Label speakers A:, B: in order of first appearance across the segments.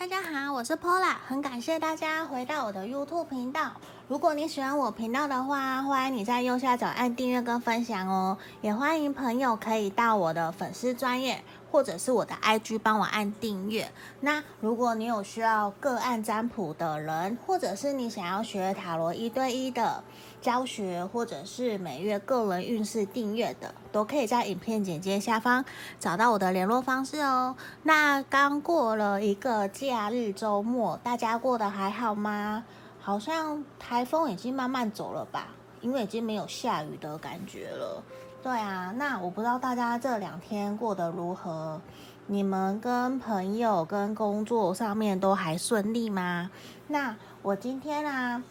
A: 大家好，我是 Pola，很感谢大家回到我的 YouTube 频道。如果你喜欢我频道的话，欢迎你在右下角按订阅跟分享哦。也欢迎朋友可以到我的粉丝专业或者是我的 IG 帮我按订阅。那如果你有需要个案占卜的人，或者是你想要学塔罗一对一的教学，或者是每月个人运势订阅的，都可以在影片简介下方找到我的联络方式哦。那刚过了一个假日周末，大家过得还好吗？好像台风已经慢慢走了吧，因为已经没有下雨的感觉了。对啊，那我不知道大家这两天过得如何？你们跟朋友、跟工作上面都还顺利吗？那我今天啊，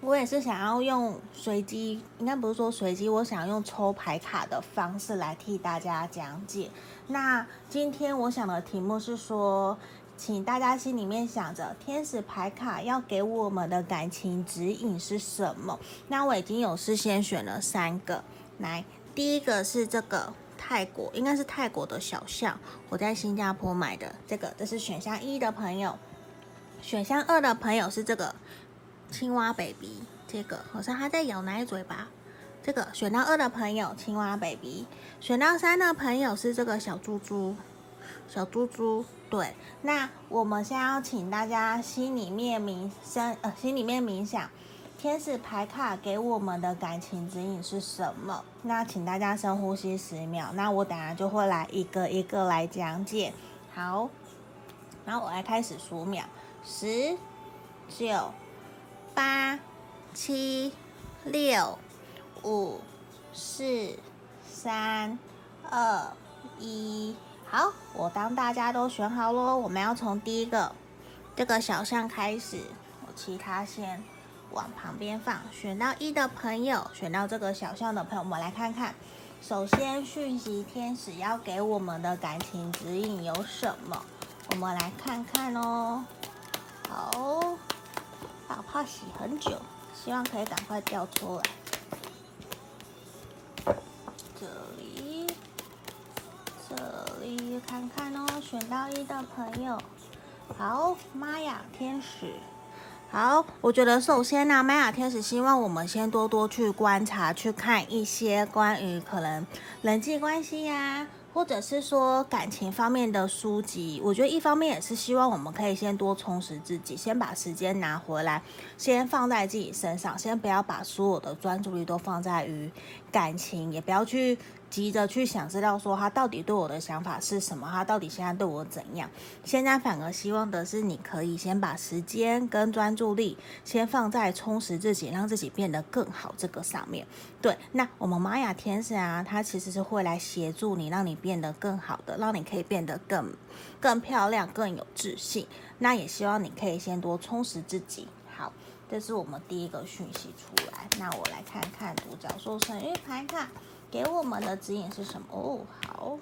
A: 我也是想要用随机，应该不是说随机，我想要用抽牌卡的方式来替大家讲解。那今天我想的题目是说。请大家心里面想着，天使牌卡要给我们的感情指引是什么？那我已经有事先选了三个，来，第一个是这个泰国，应该是泰国的小象，我在新加坡买的，这个这是选项一的朋友，选项二的朋友是这个青蛙 baby，这个好像他在咬奶嘴吧？这个选到二的朋友青蛙 baby，选到三的朋友是这个小猪猪。小猪猪，对，那我们先要请大家心里面冥想，呃，心里面冥想，天使牌卡给我们的感情指引是什么？那请大家深呼吸十秒，那我等下就会来一个一个来讲解。好，然后我来开始数秒，十、九、八、七、六、五、四、三、二、一。好，我当大家都选好喽，我们要从第一个这个小象开始，我其他先往旁边放。选到一的朋友，选到这个小象的朋友，我们来看看。首先，讯息天使要给我们的感情指引有什么？我们来看看哦。好，好怕洗很久，希望可以赶快掉出来。这里。看看哦，选到一的朋友，好，玛雅天使，好，我觉得首先呢、啊，玛雅天使希望我们先多多去观察，去看一些关于可能人际关系呀、或者是说感情方面的书籍，我觉得一方面也是希望我们可以先多充实自己，先把时间拿回来，先放在自己身上，先不要把所有的专注力都放在于感情，也不要去急着去想知道说他到底对我的想法是什么，他到底现在对我怎样。现在反而希望的是你可以先把时间跟专注力先放在充实自己，让自己变得更好这个上面。对，那我们玛雅天使啊，他其实是会来协助你，让你变得更好的，让你可以变得更更漂亮、更有自信。那也希望你可以先多充实自己。好，这是我们第一个讯息出来。那我来看看独角兽神諭牌卡给我们的指引是什么？哦，好，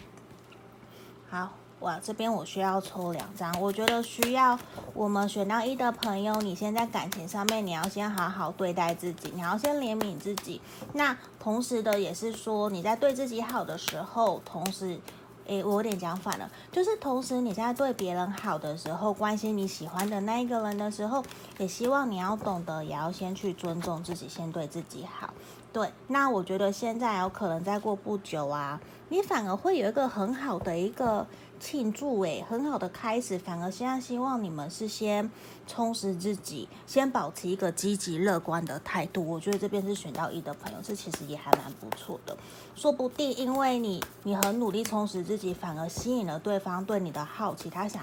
A: 好。哇，这边我需要抽两张。我觉得需要我们选到一的朋友，你先在感情上面，你要先好好对待自己，你要先怜悯自己。那同时的也是说，你在对自己好的时候，同时，诶，我有点讲反了，就是同时你在对别人好的时候，关心你喜欢的那一个人的时候，也希望你要懂得，也要先去尊重自己，先对自己好。对，那我觉得现在有可能再过不久啊，你反而会有一个很好的一个。庆祝诶，很好的开始。反而现在希望你们是先充实自己，先保持一个积极乐观的态度。我觉得这边是选到一的朋友，这其实也还蛮不错的。说不定因为你你很努力充实自己，反而吸引了对方对你的好奇，他想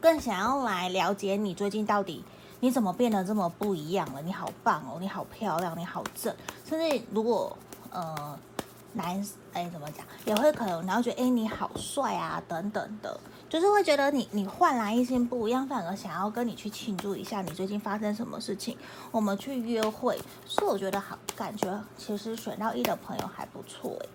A: 更想要来了解你最近到底你怎么变得这么不一样了。你好棒哦，你好漂亮，你好正。甚至如果呃。男，哎，怎么讲？也会可能，然后觉得，哎，你好帅啊，等等的，就是会觉得你，你焕然一新，不一样，反而想要跟你去庆祝一下，你最近发生什么事情，我们去约会，所以我觉得好，感觉其实选到一的朋友还不错，哎。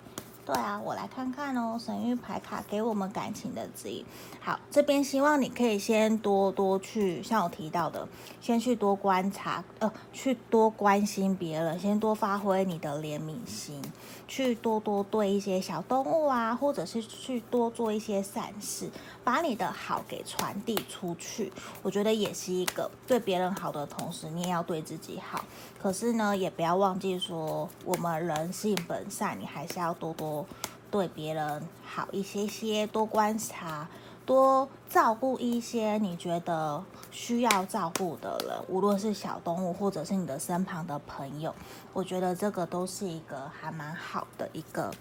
A: 对啊，我来看看哦，神谕牌卡给我们感情的指引。好，这边希望你可以先多多去，像我提到的，先去多观察，呃，去多关心别人，先多发挥你的怜悯心，去多多对一些小动物啊，或者是去多做一些善事，把你的好给传递出去。我觉得也是一个对别人好的同时，你也要对自己好。可是呢，也不要忘记说，我们人性本善，你还是要多多对别人好一些些，多观察。多照顾一些你觉得需要照顾的人，无论是小动物或者是你的身旁的朋友，我觉得这个都是一个还蛮好的一个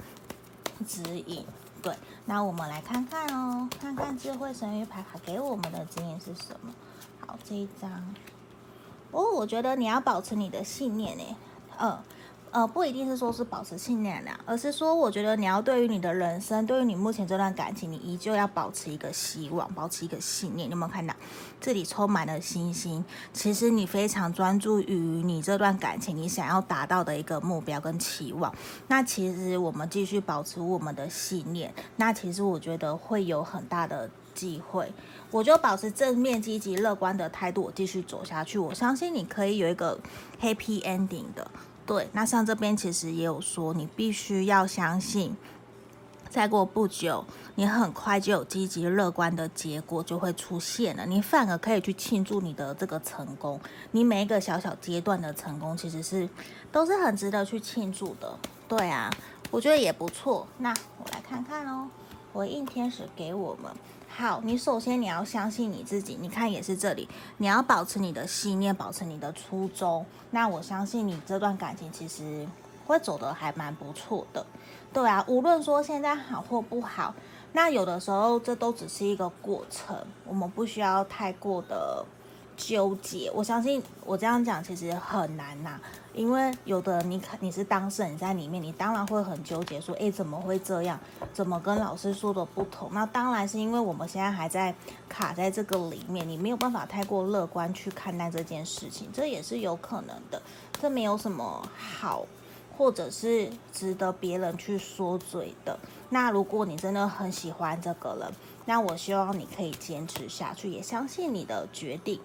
A: 指引。对，那我们来看看哦，看看智慧神諭牌卡给我们的指引是什么？好，这一张哦，我觉得你要保持你的信念诶，嗯。呃，不一定是说是保持信念啦，而是说，我觉得你要对于你的人生，对于你目前这段感情，你依旧要保持一个希望，保持一个信念。你有没有看到这里充满了星星？其实你非常专注于你这段感情，你想要达到的一个目标跟期望。那其实我们继续保持我们的信念，那其实我觉得会有很大的机会。我就保持正面、积极、乐观的态度，我继续走下去。我相信你可以有一个 happy ending 的。对，那像这边其实也有说，你必须要相信，再过不久，你很快就有积极乐观的结果就会出现了。你反而可以去庆祝你的这个成功，你每一个小小阶段的成功，其实是都是很值得去庆祝的。对啊，我觉得也不错。那我来看看哦，回应天使给我们。好，你首先你要相信你自己。你看，也是这里，你要保持你的信念，保持你的初衷。那我相信你这段感情其实会走得还蛮不错的。对啊，无论说现在好或不好，那有的时候这都只是一个过程，我们不需要太过的纠结。我相信我这样讲其实很难呐、因为有的你看你是当事人在里面，你当然会很纠结，说，诶，怎么会这样？怎么跟老师说的不同？那当然是因为我们现在还在卡在这个里面，你没有办法太过乐观去看待这件事情，这也是有可能的。这没有什么好，或者是值得别人去说嘴的。那如果你真的很喜欢这个人，那我希望你可以坚持下去，也相信你的决定。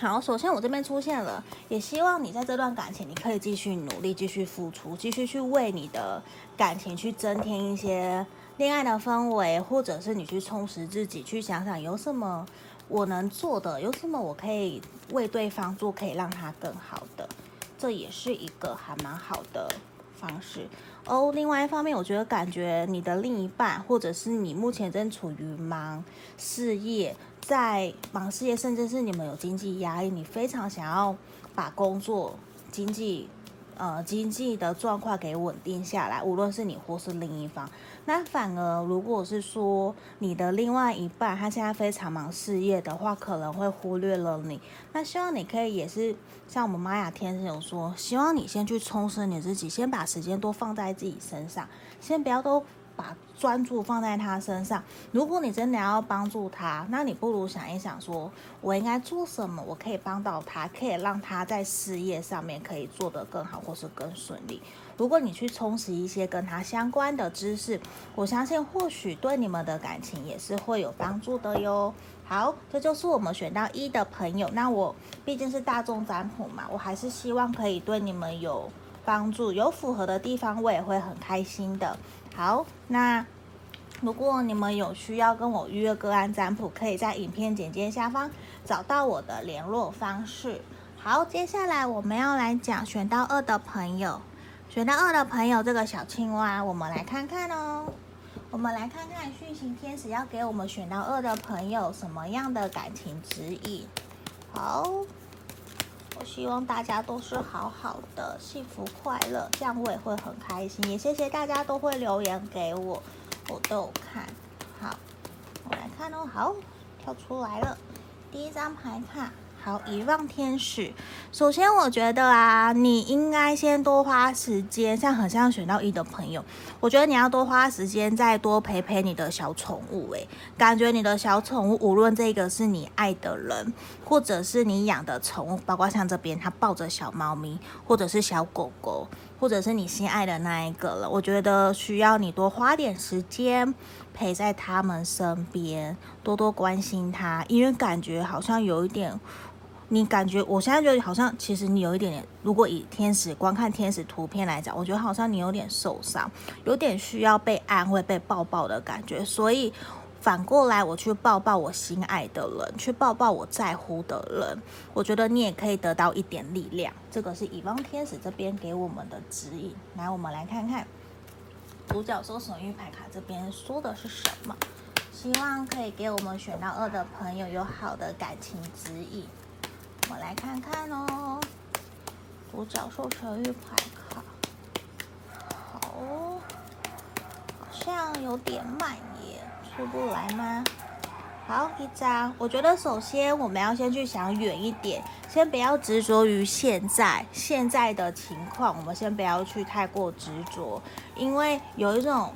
A: 好，首先我这边出现了，也希望你在这段感情，你可以继续努力，继续付出，继续去为你的感情去增添一些恋爱的氛围，或者是你去充实自己，去想想有什么我能做的，有什么我可以为对方做，可以让他更好的，这也是一个还蛮好的方式哦。另外一方面，我觉得感觉你的另一半，或者是你目前正处于忙事业。在忙事业，甚至是你们有经济压力，你非常想要把工作、经济、呃经济的状况给稳定下来。无论是你或是另一方，那反而如果是说你的另外一半他现在非常忙事业的话，可能会忽略了你。那希望你可以也是像我们玛雅天使有说，希望你先去充实你自己，先把时间多放在自己身上，先不要都。把专注放在他身上。如果你真的要帮助他，那你不如想一想说，我应该做什么，我可以帮到他，可以让他在事业上面可以做得更好，或是更顺利。如果你去充实一些跟他相关的知识，我相信或许对你们的感情也是会有帮助的哟。好，这就是我们选到一的朋友。那我毕竟是大众占卜嘛，我还是希望可以对你们有帮助，有符合的地方，我也会很开心的。好，那如果你们有需要跟我预约个案占卜，可以在影片简介下方找到我的联络方式。好，接下来我们要来讲选到二的朋友，选到二的朋友这个小青蛙，我们来看看哦。我们来看看讯息天使要给我们选到二的朋友什么样的感情指引。好。希望大家都是好好的，幸福快乐，这样我也会很开心。也谢谢大家都会留言给我，我都有看。好，我来看哦。好，跳出来了，第一张牌卡。好，遗忘天使。首先，我觉得啊，你应该先多花时间，像很像选到一的朋友，我觉得你要多花时间，再多陪陪你的小宠物。诶，感觉你的小宠物，无论这个是你爱的人，或者是你养的宠物，包括像这边，它抱着小猫咪，或者是小狗狗，或者是你心爱的那一个了，我觉得需要你多花点时间陪在他们身边，多多关心他，因为感觉好像有一点。你感觉我现在觉得好像，其实你有一点点，如果以天使观看天使图片来讲，我觉得好像你有点受伤，有点需要被安慰、被抱抱的感觉，所以反过来，我去抱抱我心爱的人，去抱抱我在乎的人，我觉得你也可以得到一点力量。这个是乙方天使这边给我们的指引。来，我们来看看独角兽神谕牌卡这边说的是什么？希望可以给我们选到二的朋友有好的感情指引。我来看看哦，独角兽神諭牌卡，好，好像有点慢耶。出不来吗？好，一张。我觉得首先我们要先去想远一点，先不要执着于现在现在的情况，我们先不要去太过执着，因为有一种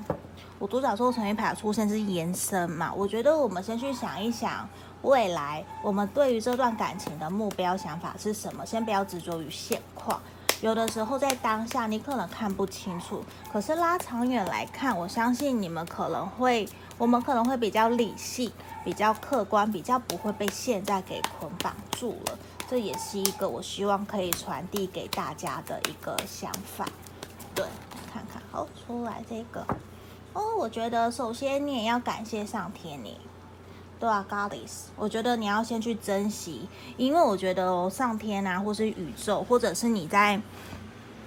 A: 我独角兽神諭牌出现是延伸嘛。我觉得我们先去想一想未来，我们对于这段感情的目标想法是什么？先不要执着于现况。有的时候在当下你可能看不清楚，可是拉长远来看，我相信你们可能会。我们可能会比较理性、比较客观、比较不会被现在给捆绑住了。这也是一个我希望可以传递给大家的一个想法。对，看看，好，出来这个哦。我觉得首先你也要感谢上天，你对啊，Goddess，我觉得你要先去珍惜，因为我觉得哦，上天啊，或是宇宙，或者是你在。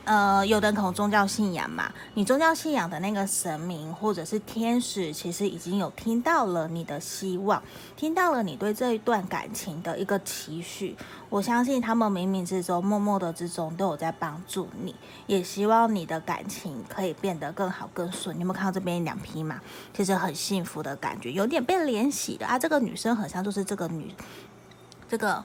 A: 呃，有的人可能宗教信仰嘛，你宗教信仰的那个神明或者是天使，其实已经有听到了你的希望，听到了你对这一段感情的一个期许。我相信他们冥冥之中、默默的之中都有在帮助你，也希望你的感情可以变得更好、更顺。你有没有看到这边两匹马？其实很幸福的感觉，有点被怜惜的啊。这个女生很像就是这个女，这个。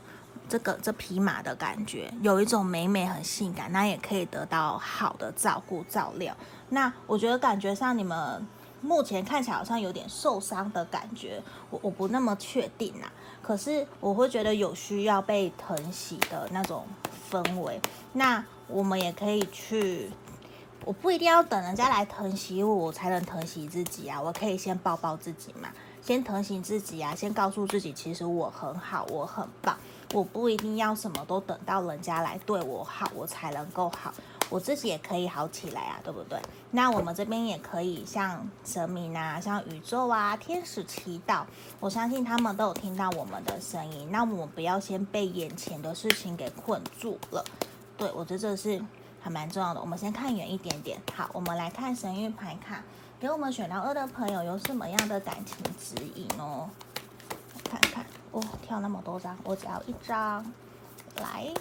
A: 这个这匹马的感觉有一种美美很性感，那也可以得到好的照顾照料。那我觉得感觉上你们目前看起来好像有点受伤的感觉，我我不那么确定呐。可是我会觉得有需要被疼惜的那种氛围。那我们也可以去，我不一定要等人家来疼惜我，我才能疼惜自己啊。我可以先抱抱自己嘛，先疼惜自己啊，先告诉自己其实我很好，我很棒。我不一定要什么都等到人家来对我好，我才能够好，我自己也可以好起来啊，对不对？那我们这边也可以像神明啊，像宇宙啊，天使祈祷，我相信他们都有听到我们的声音。那我们不要先被眼前的事情给困住了。对，我觉得这是还蛮重要的。我们先看远一点点。好，我们来看神諭牌卡，给我们选到二的朋友有什么样的感情指引哦？看看。哦，跳那么多张，我只要一张，来，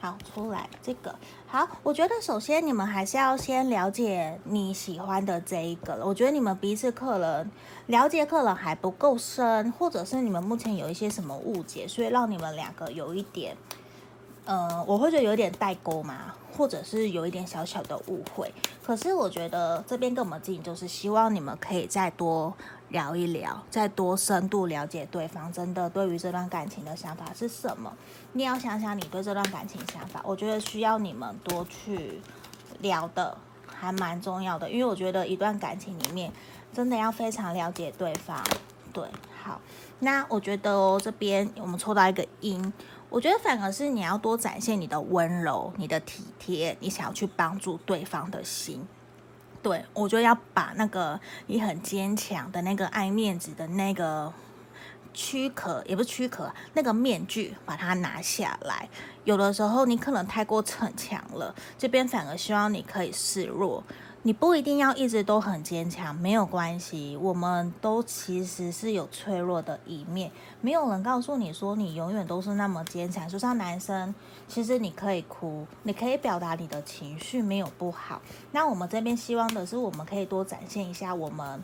A: 好，出来这个好。我觉得首先你们还是要先了解你喜欢的这一个。我觉得你们彼此可能了解可能还不够深，或者是你们目前有一些什么误解，所以让你们两个有一点，呃，我会觉得有点代沟嘛，或者是有一点小小的误会。可是我觉得这边跟我们进就是希望你们可以再多。聊一聊，再多深度了解对方，真的对于这段感情的想法是什么？你要想想你对这段感情想法，我觉得需要你们多去聊的，还蛮重要的。因为我觉得一段感情里面，真的要非常了解对方。对，好，那我觉得哦，这边我们抽到一个阴，我觉得反而是你要多展现你的温柔、你的体贴，你想要去帮助对方的心。对，我就要把那个你很坚强的那个爱面子的那个躯壳，也不是躯壳，那个面具，把它拿下来。有的时候你可能太过逞强了，这边反而希望你可以示弱。你不一定要一直都很坚强，没有关系。我们都其实是有脆弱的一面，没有人告诉你说你永远都是那么坚强。就像男生，其实你可以哭，你可以表达你的情绪，没有不好。那我们这边希望的是，我们可以多展现一下我们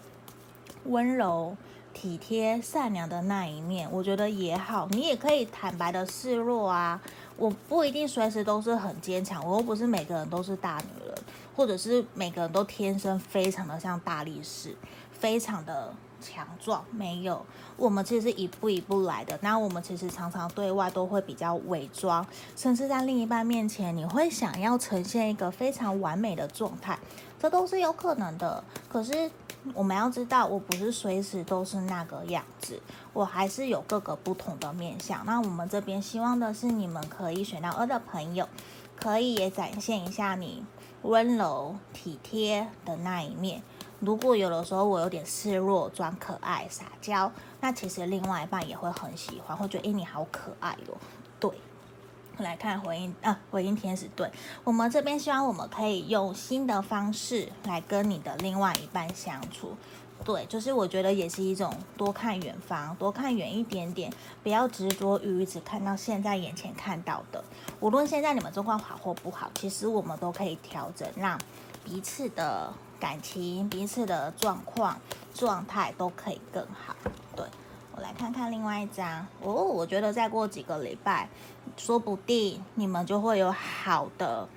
A: 温柔、体贴、善良的那一面。我觉得也好，你也可以坦白的示弱啊。我不一定随时都是很坚强，我又不是每个人都是大女人。或者是每个人都天生非常的像大力士，非常的强壮，没有，我们其实一步一步来的。那我们其实常常对外都会比较伪装，甚至在另一半面前，你会想要呈现一个非常完美的状态，这都是有可能的。可是我们要知道，我不是随时都是那个样子，我还是有各个不同的面向。那我们这边希望的是，你们可以选到二的朋友，可以也展现一下你。温柔体贴的那一面，如果有的时候我有点示弱、装可爱、撒娇，那其实另外一半也会很喜欢，会觉得诶你好可爱哦。对，来看回应啊，回应天使，对我们这边希望我们可以用新的方式来跟你的另外一半相处。对，就是我觉得也是一种多看远方，多看远一点点，不要执着于只看到现在眼前看到的。无论现在你们状况好或不好，其实我们都可以调整，让彼此的感情、彼此的状况、状态都可以更好。对，我来看看另外一张哦，我觉得再过几个礼拜，说不定你们就会有好的。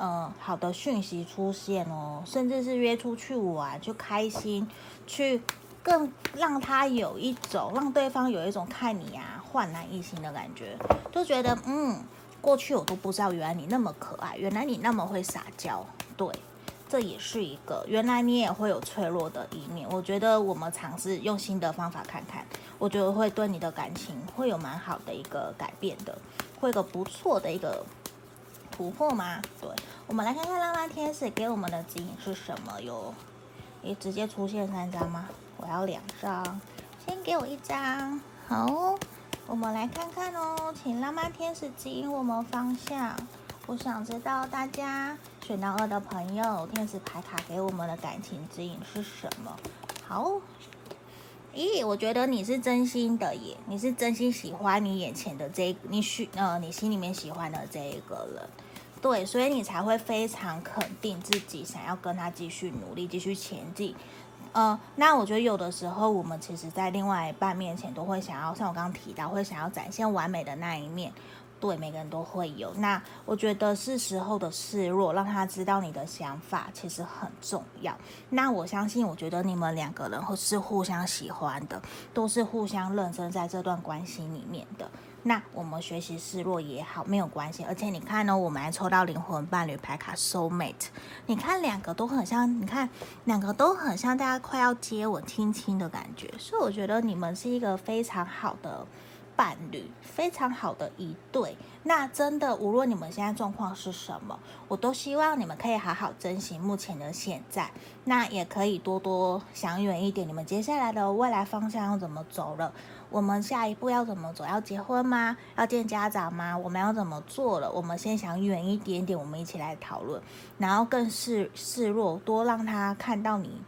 A: 嗯，好的讯息出现哦，甚至是约出去玩，就开心，去更让他有一种让对方有一种看你啊焕然一新的感觉，就觉得嗯，过去我都不知道，原来你那么可爱，原来你那么会撒娇，对，这也是一个，原来你也会有脆弱的一面。我觉得我们尝试用新的方法看看，我觉得会对你的感情会有蛮好的一个改变的，会有个不错的一个。突破吗？对，我们来看看浪漫天使给我们的指引是什么哟？你直接出现三张吗？我要两张，先给我一张。好，我们来看看哦，请浪漫天使指引我们方向。我想知道大家选到二的朋友，天使牌卡给我们的感情指引是什么？好，咦，我觉得你是真心的耶，你是真心喜欢你眼前的这，你许呃，你心里面喜欢的这一个人。对，所以你才会非常肯定自己想要跟他继续努力，继续前进。呃，那我觉得有的时候我们其实，在另外一半面前都会想要，像我刚刚提到，会想要展现完美的那一面。对，每个人都会有。那我觉得是时候的示弱，让他知道你的想法其实很重要。那我相信，我觉得你们两个人是互相喜欢的，都是互相认真在这段关系里面的。那我们学习示弱也好，没有关系。而且你看呢，我们还抽到灵魂伴侣牌卡 Soul Mate，你看两个都很像，你看两个都很像，大家快要接吻亲亲的感觉。所以我觉得你们是一个非常好的。伴侣非常好的一对，那真的无论你们现在状况是什么，我都希望你们可以好好珍惜目前的现在，那也可以多多想远一点，你们接下来的未来方向要怎么走了？我们下一步要怎么走？要结婚吗？要见家长吗？我们要怎么做了？我们先想远一点点，我们一起来讨论，然后更示示弱，多让他看到你。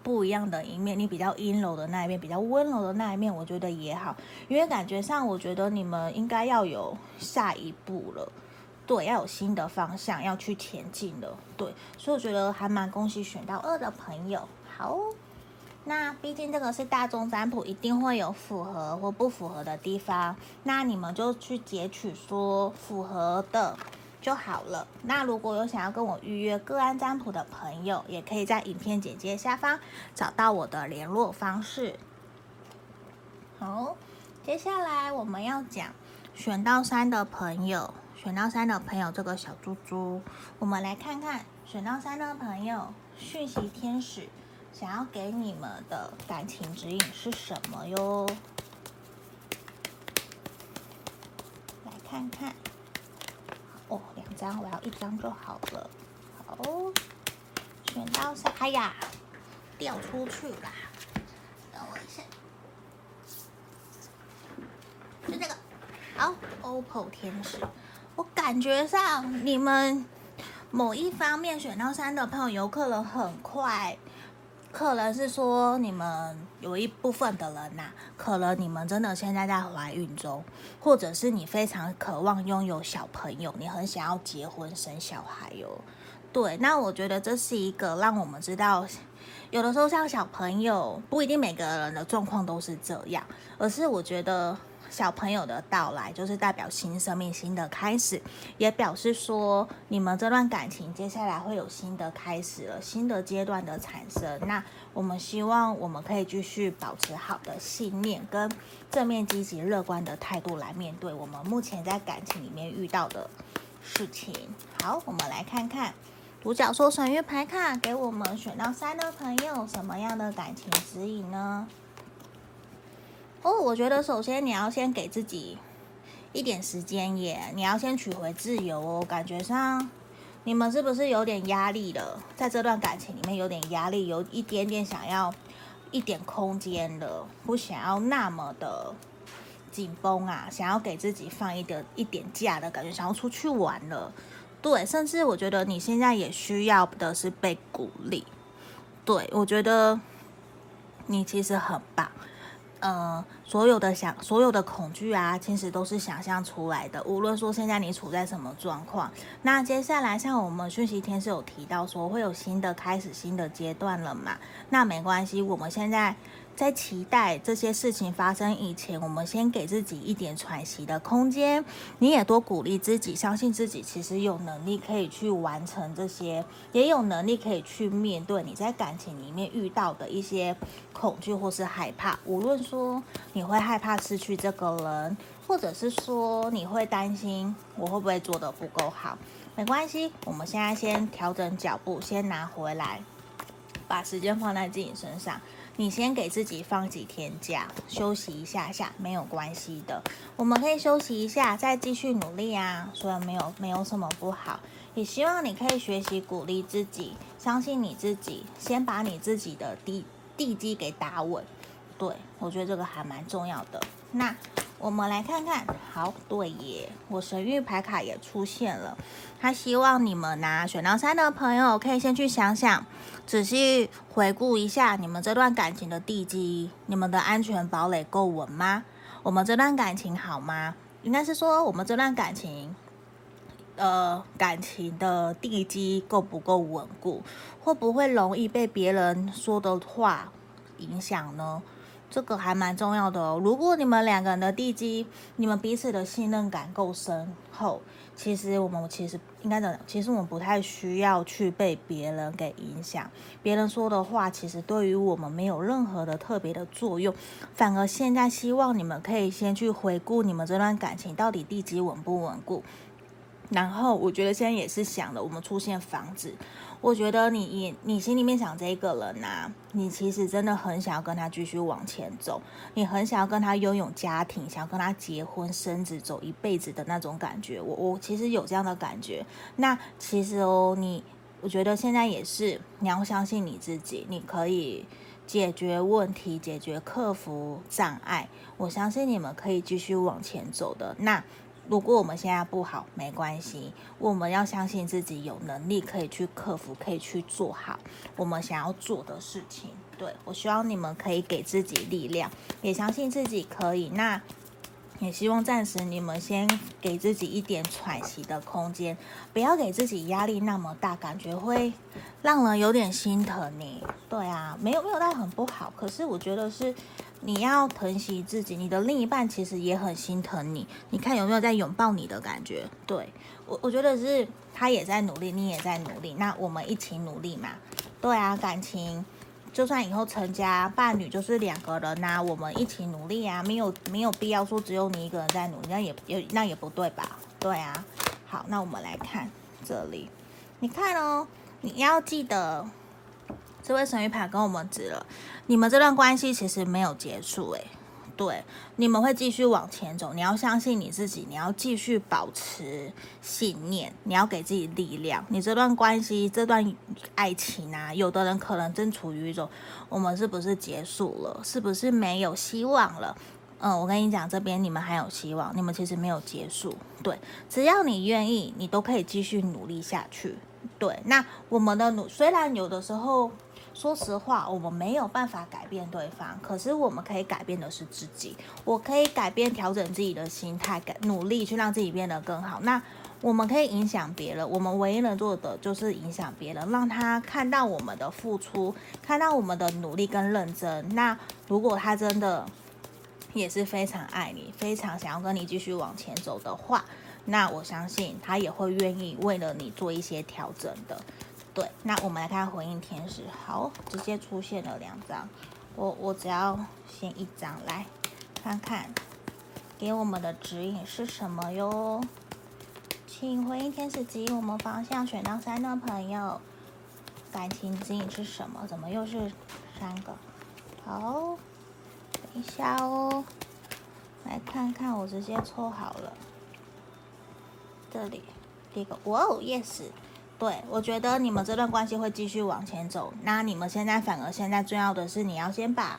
A: 不一样的一面，你比较阴柔的那一面，比较温柔的那一面，我觉得也好，因为感觉上，我觉得你们应该要有下一步了，对，要有新的方向要去前进了，对，所以我觉得还蛮恭喜选到二的朋友。好，那毕竟这个是大众占卜，一定会有符合或不符合的地方，那你们就去截取说符合的。就好了。那如果有想要跟我预约个案占卜的朋友，也可以在影片简介下方找到我的联络方式。好，接下来我们要讲选到三的朋友，选到三的朋友这个小猪猪，我们来看看选到三的朋友讯息天使想要给你们的感情指引是什么哟？来看看。哦，两张，我要一张就好了。好，选到啥，哎呀，掉出去啦！等我一下，就这个。好，OPPO 天使，我感觉上你们某一方面选到三的朋友，有可能很快。可能是说你们有一部分的人呐、可能你们真的现在在怀孕中，或者是你非常渴望拥有小朋友，你很想要结婚生小孩哟、对，那我觉得这是一个让我们知道，有的时候像小朋友不一定每个人的状况都是这样，而是我觉得。小朋友的到来，就是代表新生命、新的开始，也表示说你们这段感情接下来会有新的开始了，新的阶段的产生。那我们希望我们可以继续保持好的信念，跟正面、积极、乐观的态度来面对我们目前在感情里面遇到的事情。好，我们来看看独角兽神諭牌卡给我们选到三的朋友什么样的感情指引呢？哦，我觉得首先你要先给自己一点时间耶，你要先取回自由哦。感觉上你们是不是有点压力了？在这段感情里面有点压力，有一点点想要一点空间了，不想要那么的紧绷啊，想要给自己放一个一点假的感觉，想要出去玩了。对，甚至我觉得你现在也需要的是被鼓励。对，我觉得你其实很棒。呃，所有的想，所有的恐惧啊，其实都是想象出来的。无论说现在你处在什么状况，那接下来像我们讯息天是有提到说会有新的开始，新的阶段了嘛？那没关系，我们现在。在期待这些事情发生以前，我们先给自己一点喘息的空间。你也多鼓励自己，相信自己其实有能力可以去完成这些，也有能力可以去面对你在感情里面遇到的一些恐惧或是害怕。无论说你会害怕失去这个人，或者是说你会担心我会不会做得不够好，没关系，我们现在先调整脚步，先拿回来，把时间放在自己身上。你先给自己放几天假，休息一下下，没有关系的。我们可以休息一下，再继续努力啊，所以没有没有什么不好。也希望你可以学习鼓励自己，相信你自己，先把你自己的地地基给打稳。对，我觉得这个还蛮重要的。那我们来看看，好，对耶，我神諭牌卡也出现了。他希望你们拿选到三的朋友可以先去想想。仔细回顾一下你们这段感情的地基，你们的安全堡垒够稳吗？我们这段感情好吗？应该是说我们这段感情，呃，感情的地基够不够稳固？会不会容易被别人说的话影响呢？这个还蛮重要的哦。如果你们两个人的地基，你们彼此的信任感够深厚，其实我们其实应该怎样，其实我们不太需要去被别人给影响。别人说的话，其实对于我们没有任何的特别的作用。反而现在希望你们可以先去回顾你们这段感情到底地基稳不稳固。然后我觉得现在也是想的，我们出现房子。我觉得你你你心里面想这个人呐、你其实真的很想要跟他继续往前走，你很想要跟他拥有家庭，想要跟他结婚生子，走一辈子的那种感觉。我我其实有这样的感觉。那其实哦，你我觉得现在也是，你要相信你自己，你可以解决问题，解决克服障碍。我相信你们可以继续往前走的。那。如果我们现在不好，没关系，我们要相信自己有能力可以去克服，可以去做好我们想要做的事情。对，我希望你们可以给自己力量，也相信自己可以。那也希望暂时你们先给自己一点喘息的空间，不要给自己压力那么大，感觉会让人有点心疼你。对啊，没有没有到很不好，可是我觉得是。你要疼惜自己，你的另一半其实也很心疼你。你看有没有在拥抱你的感觉？对，我，我觉得是他也在努力，你也在努力，那我们一起努力嘛。对啊，感情就算以后成家，伴侣就是两个人呐、我们一起努力啊，没有没有必要说只有你一个人在努力，那也也那也不对吧？对啊，好，那我们来看这里，你看哦，你要记得。这位神谕牌跟我们指了，你们这段关系其实没有结束，诶，对，你们会继续往前走。你要相信你自己，你要继续保持信念，你要给自己力量。你这段关系，这段爱情啊，有的人可能正处于一种，我们是不是结束了？是不是没有希望了？嗯，我跟你讲，这边你们还有希望，你们其实没有结束。对，只要你愿意，你都可以继续努力下去。对，那我们的努，虽然有的时候。说实话，我们没有办法改变对方，可是我们可以改变的是自己。我可以改变、调整自己的心态，改努力去让自己变得更好。那我们可以影响别人，我们唯一能做的就是影响别人，让他看到我们的付出，看到我们的努力跟认真。那如果他真的也是非常爱你，非常想要跟你继续往前走的话，那我相信他也会愿意为了你做一些调整的。对，那我们来看回应天使。好，直接出现了两张，我我只要先一张来看看，给我们的指引是什么哟？请回应天使指引我们方向，选到三的朋友，感情指引是什么？怎么又是三个？好，等一下哦，来看看，我直接抽好了，这里第一个，哇哦，yes。对，我觉得你们这段关系会继续往前走。那你们现在反而现在重要的是，你要先把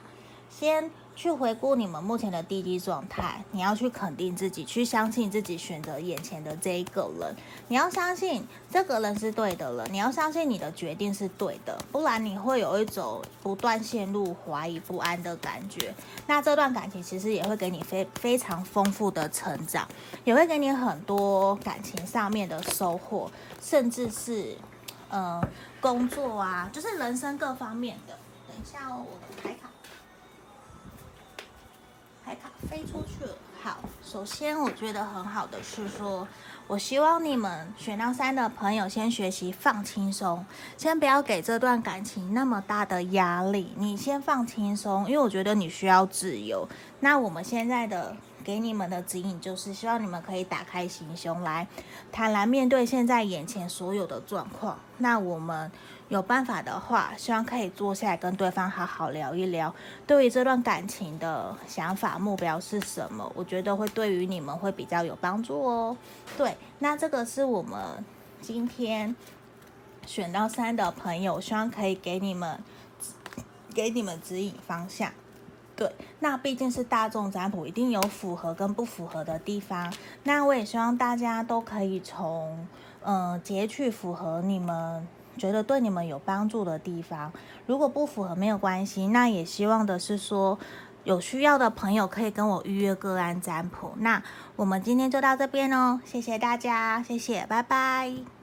A: 先。去回顾你们目前的低低状态，你要去肯定自己，去相信自己选择眼前的这一个人。你要相信这个人是对的人，你要相信你的决定是对的，不然你会有一种不断陷入怀疑不安的感觉。那这段感情其实也会给你非非常丰富的成长，也会给你很多感情上面的收获，甚至是呃工作啊，就是人生各方面的。等一下哦，我的牌卡。牌卡飞出去了。好，首先我觉得很好的是说，我希望你们选到三的朋友先学习放轻松，先不要给这段感情那么大的压力。你先放轻松，因为我觉得你需要自由。那我们现在的给你们的指引就是，希望你们可以打开心胸来，坦然面对现在眼前所有的状况。那我们。有办法的话，希望可以坐下来跟对方好好聊一聊，对于这段感情的想法、目标是什么？我觉得会对于你们会比较有帮助哦。对，那这个是我们今天选到三的朋友，希望可以给你们给你们指引方向。对，那毕竟是大众占卜，一定有符合跟不符合的地方。那我也希望大家都可以从嗯、截取符合你们。觉得对你们有帮助的地方，如果不符合没有关系，那也希望的是说，有需要的朋友可以跟我预约个案占卜。那我们今天就到这边哦，谢谢大家，谢谢，拜拜。